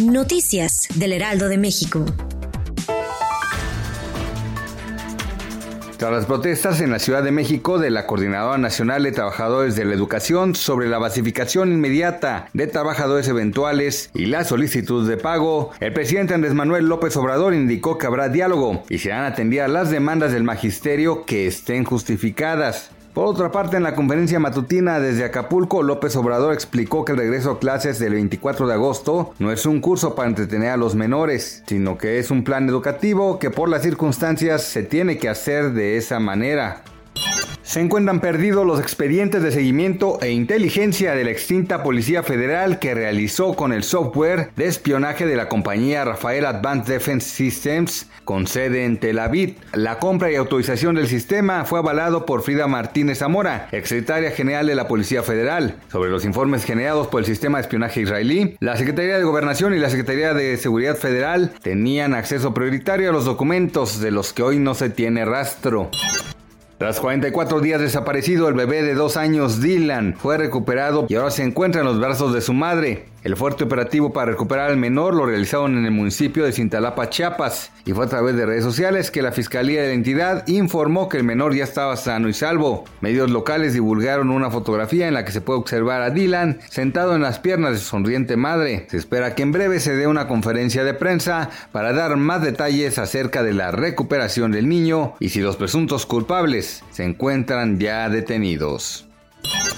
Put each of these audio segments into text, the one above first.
Noticias del Heraldo de México. Tras las protestas en la Ciudad de México de la Coordinadora Nacional de Trabajadores de la Educación sobre la basificación inmediata de trabajadores eventuales y la solicitud de pago, el presidente Andrés Manuel López Obrador indicó que habrá diálogo y serán atendidas las demandas del magisterio que estén justificadas. Por otra parte, en la conferencia matutina desde Acapulco, López Obrador explicó que el regreso a clases del 24 de agosto no es un curso para entretener a los menores, sino que es un plan educativo que por las circunstancias se tiene que hacer de esa manera. Se encuentran perdidos los expedientes de seguimiento e inteligencia de la extinta Policía Federal que realizó con el software de espionaje de la compañía Rafael Advanced Defense Systems con sede en Tel Aviv. La compra y autorización del sistema fue avalado por Frida Martínez Zamora, exsecretaria general de la Policía Federal. Sobre los informes generados por el sistema de espionaje israelí, la Secretaría de Gobernación y la Secretaría de Seguridad Federal tenían acceso prioritario a los documentos de los que hoy no se tiene rastro. Tras 44 días desaparecido, el bebé de dos años, Dylan, fue recuperado y ahora se encuentra en los brazos de su madre. El fuerte operativo para recuperar al menor lo realizaron en el municipio de Cintalapa, Chiapas, y fue a través de redes sociales que la Fiscalía de la entidad informó que el menor ya estaba sano y salvo. Medios locales divulgaron una fotografía en la que se puede observar a Dylan sentado en las piernas de su sonriente madre. Se espera que en breve se dé una conferencia de prensa para dar más detalles acerca de la recuperación del niño y si los presuntos culpables se encuentran ya detenidos.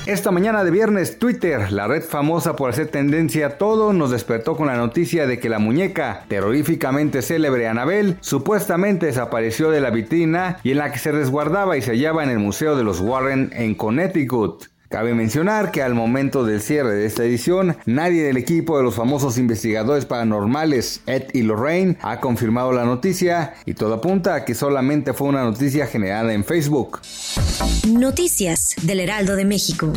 Esta mañana de viernes, Twitter, la red famosa por hacer tendencia a todo, nos despertó con la noticia de que la muñeca terroríficamente célebre Anabel supuestamente desapareció de la vitrina y en la que se resguardaba y se hallaba en el Museo de los Warren en Connecticut. Cabe mencionar que al momento del cierre de esta edición, nadie del equipo de los famosos investigadores paranormales Ed y Lorraine ha confirmado la noticia y todo apunta a que solamente fue una noticia generada en Facebook. Noticias del Heraldo de México.